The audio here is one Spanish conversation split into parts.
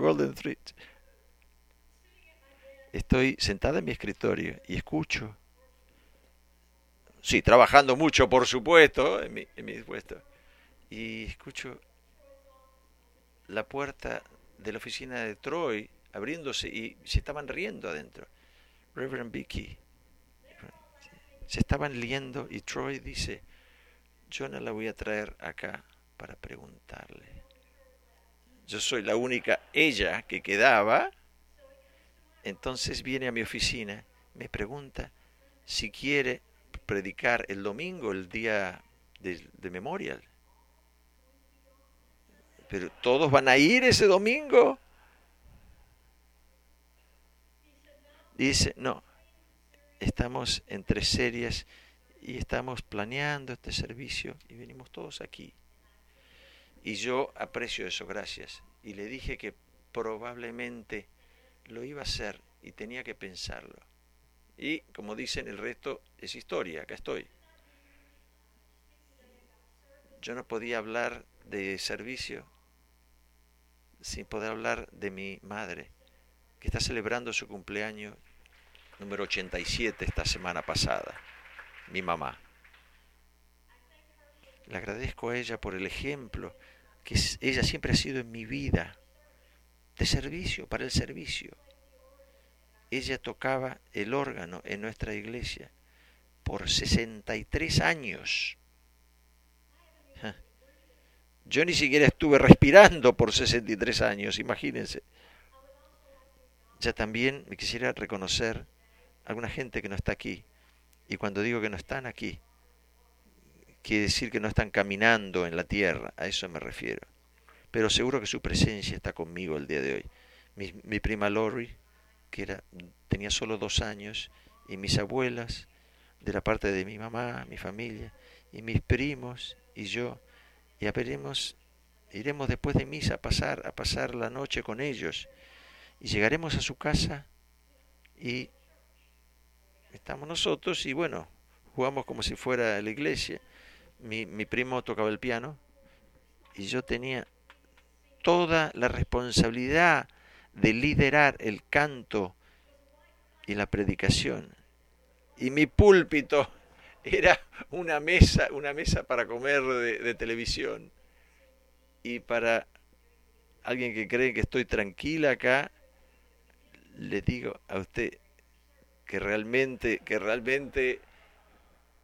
Golden Streets. Estoy sentada en mi escritorio y escucho. Sí, trabajando mucho, por supuesto, en mi, en mi puesto. Y escucho la puerta de la oficina de Troy abriéndose y se estaban riendo adentro. Reverend Vicky. Se estaban liendo y Troy dice, yo no la voy a traer acá para preguntarle. Yo soy la única ella que quedaba. Entonces viene a mi oficina, me pregunta si quiere predicar el domingo, el día de, Memorial. Pero todos van a ir ese domingo. Dice, no, estamos entre series y estamos planeando este servicio y venimos todos aquí. Y yo aprecio eso, gracias. Y le dije que probablemente lo iba a hacer y tenía que pensarlo. Y como dicen, el resto es historia, acá estoy. Yo no podía hablar de servicio sin poder hablar de mi madre, que está celebrando su cumpleaños número 87 esta semana pasada, mi mamá. Le agradezco a ella por el ejemplo que ella siempre ha sido en mi vida, de servicio, para el servicio. Ella tocaba el órgano en nuestra iglesia por 63 años. Yo ni siquiera estuve respirando por 63 años, imagínense. Ya también me quisiera reconocer alguna gente que no está aquí. Y cuando digo que no están aquí, quiere decir que no están caminando en la tierra, a eso me refiero. Pero seguro que su presencia está conmigo el día de hoy. Mi, prima Lori, que era, tenía solo dos años, y mis abuelas, de la parte de mi mamá, mi familia, y mis primos, y yo, y veremos, iremos después de misa a pasar, a pasar la noche con ellos, y llegaremos a su casa y estamos nosotros y bueno, jugamos como si fuera la iglesia. Mi, mi primo tocaba el piano y yo tenía toda la responsabilidad de liderar el canto y la predicación. Y mi púlpito era una mesa, una mesa para comer de, de televisión. Y para alguien que cree que estoy tranquila acá, le digo a usted, que realmente, que realmente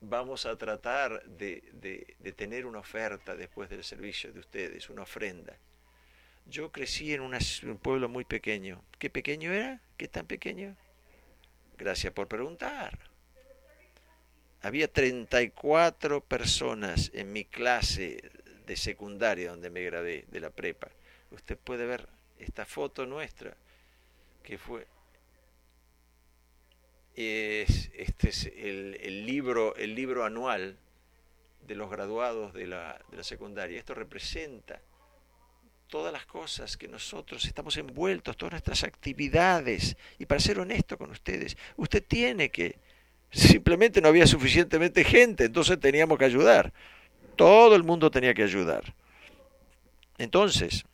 vamos a tratar de, de, tener una oferta después del servicio de ustedes, una ofrenda. Yo crecí en un pueblo muy pequeño. ¿Qué pequeño era? ¿Qué tan pequeño? Gracias por preguntar. Había 34 personas en mi clase de secundaria donde me gradué de la prepa. Usted puede ver esta foto nuestra, que fue es, este es el, libro, el libro anual de los graduados de la, de la secundaria. Esto representa todas las cosas que nosotros estamos envueltos, todas nuestras actividades. Y para ser honesto con ustedes, usted tiene que, simplemente no había suficientemente gente, entonces teníamos que ayudar. Todo el mundo tenía que ayudar. Entonces,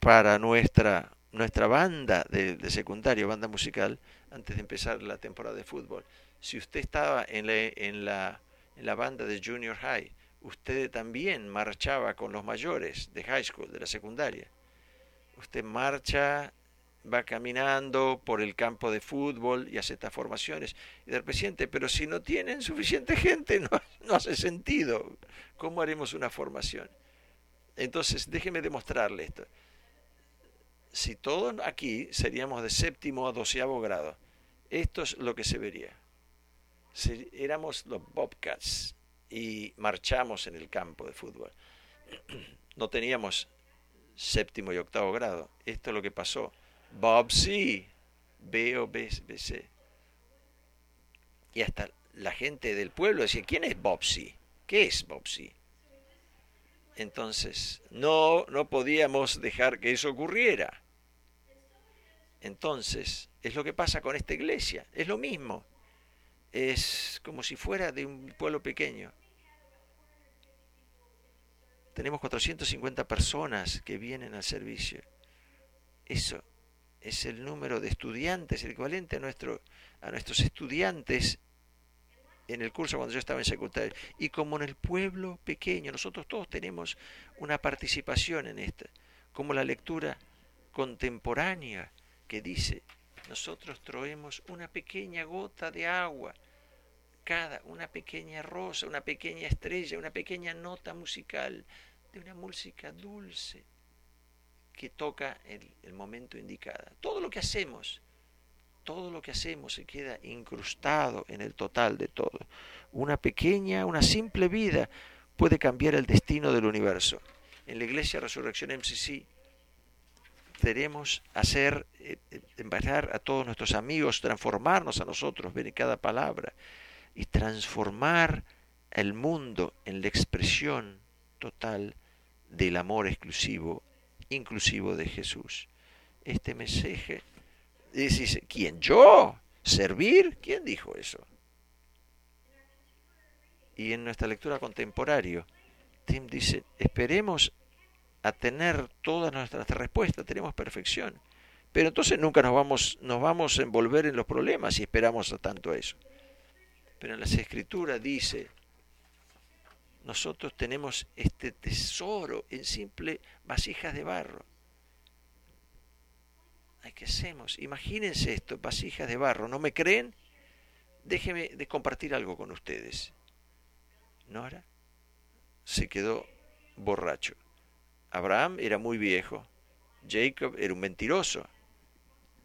para nuestra, nuestra banda de, de secundario, banda musical, antes de empezar la temporada de fútbol. Si usted estaba en la, en la, en la banda de junior high, usted también marchaba con los mayores de high school, de la secundaria. Usted marcha, va caminando por el campo de fútbol y hace estas formaciones. Y del presidente, pero si no tienen suficiente gente, no, no hace sentido. ¿Cómo haremos una formación? Entonces, déjeme demostrarle esto si todos aquí seríamos de séptimo a doceavo grado, esto es lo que se vería. Si éramos los Bobcats y marchamos en el campo de fútbol, no teníamos séptimo y octavo grado. Esto es lo que pasó. Bob C, B o B, C. Y hasta la gente del pueblo decía, ¿quién es Bob C? ¿Qué es Bob C? Entonces, no, no podíamos dejar que eso ocurriera. Entonces, es lo que pasa con esta iglesia, es lo mismo. Es como si fuera de un pueblo pequeño. tenemos 450 personas que vienen al servicio. Eso es el número de estudiantes, el equivalente a, nuestro, a nuestros estudiantes en el curso cuando yo estaba en secundaria. Y como en el pueblo pequeño, nosotros todos tenemos una participación en esta, como la lectura contemporánea que dice, nosotros traemos una pequeña gota de agua, cada, una pequeña rosa, una pequeña estrella, una pequeña nota musical de una música dulce que toca el, el momento indicado. Todo lo que hacemos todo lo que hacemos se queda incrustado en el total de todo. Una pequeña, una simple vida puede cambiar el destino del universo. En la Iglesia Resurrección MCC queremos hacer, eh, eh a todos nuestros amigos, transformarnos a nosotros, ver cada palabra, y transformar el mundo en la expresión total del amor exclusivo, inclusivo de Jesús. Este mensaje y dice, ¿quién? ¿Yo? ¿Servir? ¿Quién dijo eso? Y en nuestra lectura contemporánea, Tim dice, esperemos a tener todas nuestras respuestas, tenemos perfección. Pero entonces nunca nos vamos, nos vamos a envolver en los problemas si esperamos a tanto eso. Pero en las escrituras dice, nosotros tenemos este tesoro en simple vasijas de barro ¿qué hacemos? Imagínense esto, vasijas de barro. ¿No me creen? Déjenme de compartir algo con ustedes. Nora se quedó borracho. Abraham era muy viejo. Jacob era un mentiroso.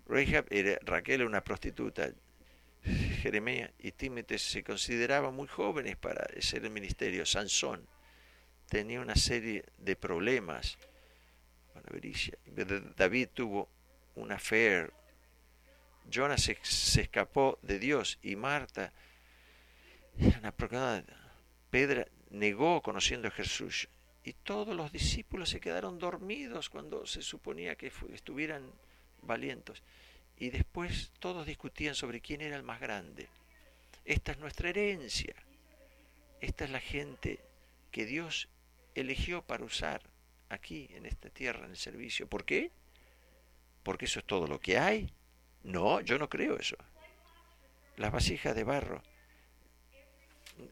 Rahab era, Raquel era una prostituta. Jeremías y Tímete se consideraban muy jóvenes para ser el ministerio. Sansón tenía una serie de problemas. David tuvo una affair. Jonas se, escapó de Dios y Marta una Pedra negó conociendo a Jesús y todos los discípulos se quedaron dormidos cuando se suponía que estuvieran valientes. Y después todos discutían sobre quién era el más grande. Esta es nuestra herencia. Esta es la gente que Dios eligió para usar aquí en esta tierra en el servicio. ¿Por qué? Porque eso es todo lo que hay. No, yo no creo eso. Las vasijas de barro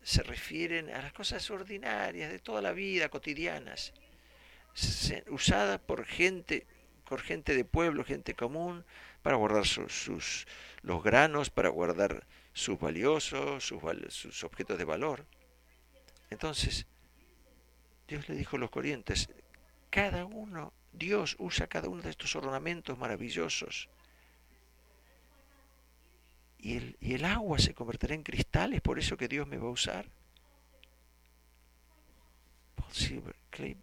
se refieren a las cosas ordinarias de toda la vida, cotidianas, usadas por gente, por gente de pueblo, gente común, para guardar sus, los granos, para guardar sus valiosos, sus, sus objetos de valor. Entonces, Dios le dijo a los corrientes, cada uno Dios usa cada uno de estos ornamentos maravillosos. Y el, agua se convertirá en cristales, por eso que Dios me va a usar.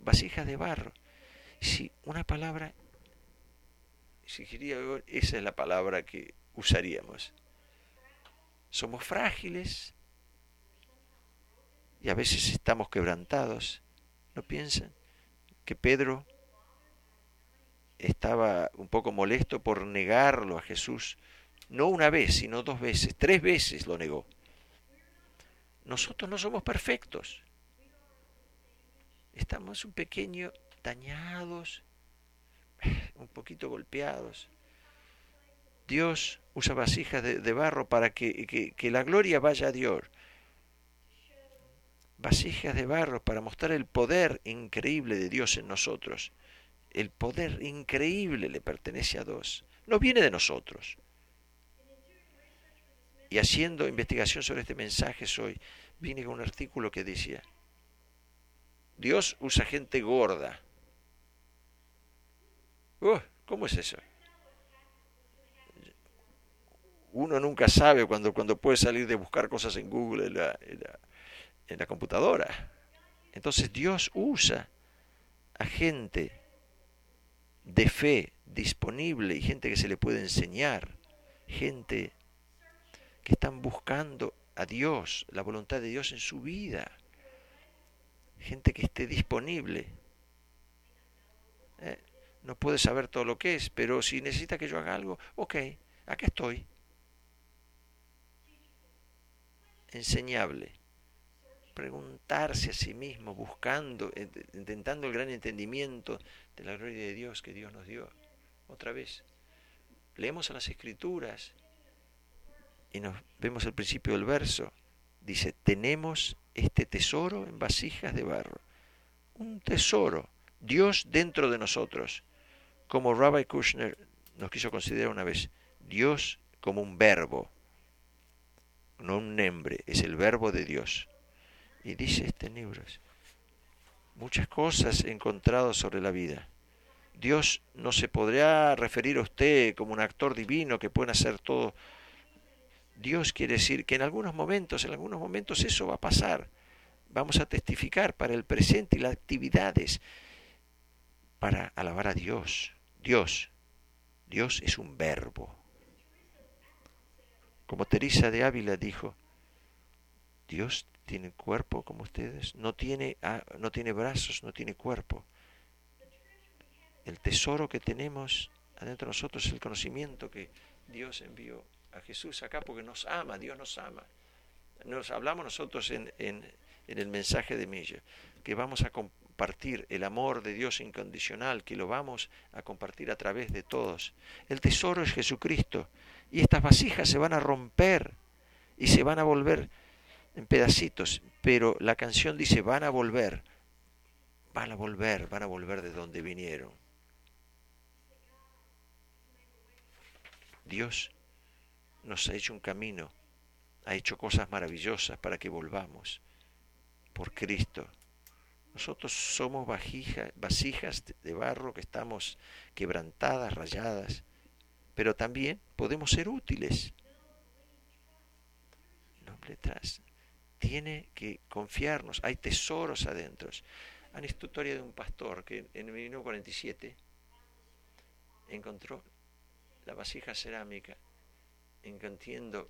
vasijas de barro. Si una palabra, si esa es la palabra que usaríamos. Somos frágiles y a veces estamos quebrantados. ¿No piensan que Pedro estaba un poco molesto por negarlo a Jesús, no una vez, sino dos veces, tres veces lo negó. Nosotros no somos perfectos. Estamos un pequeño dañados, un poquito golpeados. Dios usa vasijas de, barro para que, que la gloria vaya a Dios. Vasijas de barro para mostrar el poder increíble de Dios en nosotros el poder increíble le pertenece a Dios, no viene de nosotros. Y haciendo investigación sobre este mensaje hoy, vine con un artículo que decía, Dios usa gente gorda. Uh, ¿Cómo es eso? Uno nunca sabe cuando, cuando puede salir de buscar cosas en Google, en la, en la computadora. Entonces Dios usa a gente de fe disponible y gente que se le puede enseñar, gente que están buscando a Dios, la voluntad de Dios en su vida, gente que esté disponible. Eh, no puede saber todo lo que es, pero si necesita que yo haga algo, ok, acá estoy. Enseñable preguntarse a sí mismo, buscando, intentando el gran entendimiento de la gloria de Dios que Dios nos dio. Otra vez, leemos a las escrituras y nos vemos el principio del verso. Dice, tenemos este tesoro en vasijas de barro. Un tesoro, Dios dentro de nosotros. Como Rabbi Kushner nos quiso considerar una vez, Dios como un verbo, no un nombre, es el verbo de Dios. Y dice este libro, muchas cosas he encontrado sobre la vida. Dios no se podría referir a usted como un actor divino que puede hacer todo. Dios quiere decir que en algunos momentos, en algunos momentos eso va a pasar. Vamos a testificar para el presente y las actividades para alabar a Dios. Dios, Dios es un verbo. Como Teresa de Ávila dijo, Dios tiene cuerpo como ustedes, no tiene, ah, no tiene brazos, no tiene cuerpo. El tesoro que tenemos adentro de nosotros es el conocimiento que Dios envió a Jesús acá porque nos ama, Dios nos ama. Nos hablamos nosotros en, en, el mensaje de Milla, que vamos a compartir el amor de Dios incondicional, que lo vamos a compartir a través de todos. El tesoro es Jesucristo y estas vasijas se van a romper y se van a volver en pedacitos, pero la canción dice van a volver, van a volver, van a volver de donde vinieron. Dios nos ha hecho un camino, ha hecho cosas maravillosas para que volvamos por Cristo. Nosotros somos vasijas de barro que estamos quebrantadas, rayadas, pero también podemos ser útiles. Tiene que confiarnos, hay tesoros adentro. Historia de un pastor que en 1947 encontró la vasija cerámica encontrando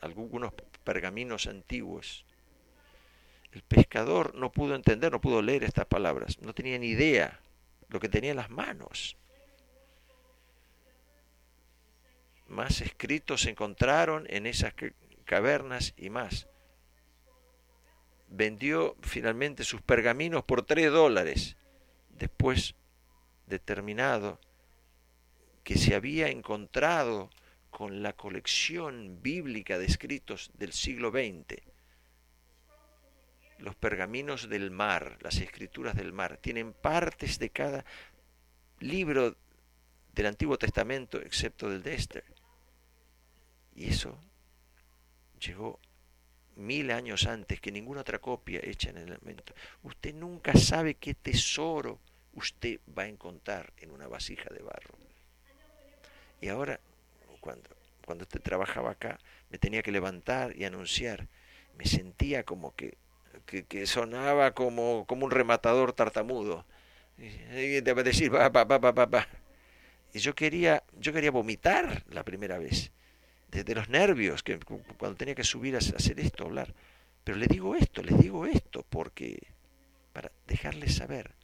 algunos pergaminos antiguos. El pescador no pudo entender, no pudo leer estas palabras, no tenía ni idea lo que tenía en las manos. Más escritos se encontraron en esas cavernas y más. Vendió finalmente sus pergaminos por tres dólares, después determinado que se había encontrado con la colección bíblica de escritos del siglo XX. Los pergaminos del mar, las escrituras del mar, tienen partes de cada libro del Antiguo Testamento, excepto del de Esther. Y eso llegó mil años antes que ninguna otra copia hecha en el momento. Usted nunca sabe qué tesoro usted va a encontrar en una vasija de barro. Y ahora cuando, cuando usted trabajaba acá, me tenía que levantar y anunciar. Me sentía como que, que, sonaba como, como un rematador tartamudo. Y te va a decir, pa, pa, pa, pa, pa. Y yo quería, yo quería vomitar la primera vez, desde los nervios, que cuando tenía que subir a hacer esto, hablar. Pero le digo esto, les digo esto, porque para dejarles saber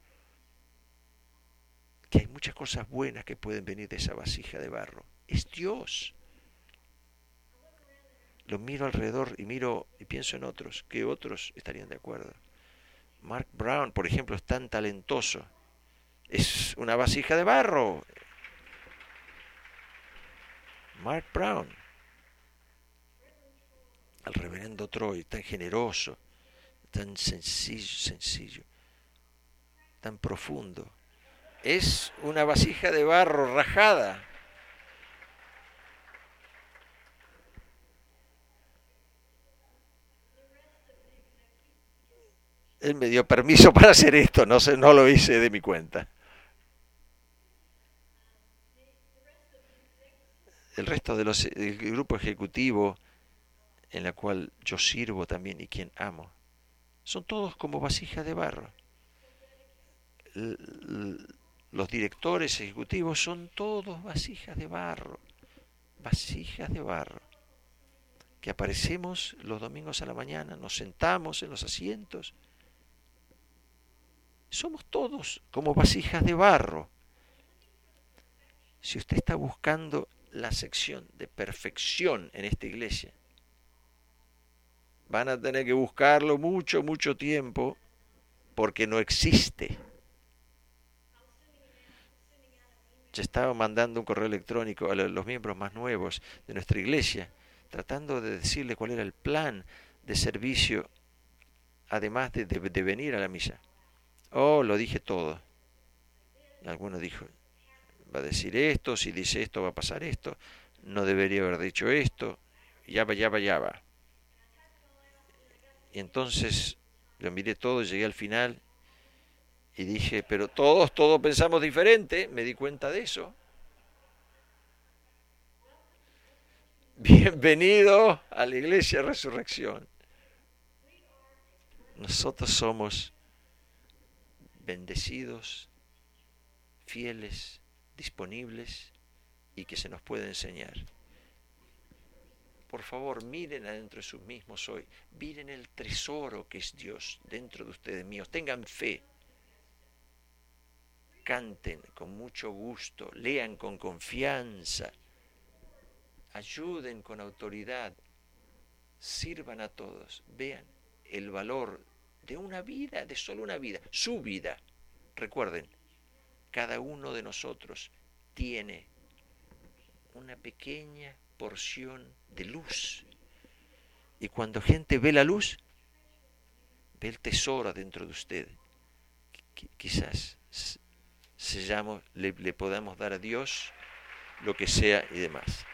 que hay muchas cosas buenas que pueden venir de esa vasija de barro es Dios. Lo miro alrededor y miro y pienso en otros, que otros estarían de acuerdo. Mark Brown, por ejemplo, es tan talentoso. Es una vasija de barro. Mark Brown. Al reverendo Troy, tan generoso, tan sencillo, sencillo, tan profundo. Es una vasija de barro rajada. él me dio permiso para hacer esto, no, sé, no lo hice de mi cuenta. El resto del grupo ejecutivo en la cual yo sirvo también y quien amo, son todos como vasijas de barro. Los directores ejecutivos son todos vasijas de barro, vasijas de barro que aparecemos los domingos a la mañana, nos sentamos en los asientos somos todos como vasijas de barro. Si usted está buscando la sección de perfección en esta iglesia, van a tener que buscarlo mucho, mucho tiempo, porque no existe. Ya estaba mandando un correo electrónico a los miembros más nuevos de nuestra iglesia, tratando de decirle cuál era el plan de servicio, además de, de, venir a la misa. Oh, lo dije todo. Alguno dijo, va a decir esto, si dice esto va a pasar esto, no debería haber dicho esto, ya va, ya va, ya va. Y entonces lo miré todo, llegué al final y dije, pero todos, todos pensamos diferente, me di cuenta de eso. Bienvenido a la iglesia Resurrección. Nosotros somos bendecidos, fieles, disponibles y que se nos puede enseñar. Por favor, miren adentro de sus mismos hoy. Miren el tesoro que es Dios dentro de ustedes míos. Tengan fe. Canten con mucho gusto. Lean con confianza. Ayuden con autoridad. Sirvan a todos. Vean el valor de una vida, de solo una vida, su vida. Recuerden, cada uno de nosotros tiene una pequeña porción de luz. Y cuando gente ve la luz, ve el tesoro dentro de usted. Quizás se le, le podamos dar a Dios lo que sea y demás.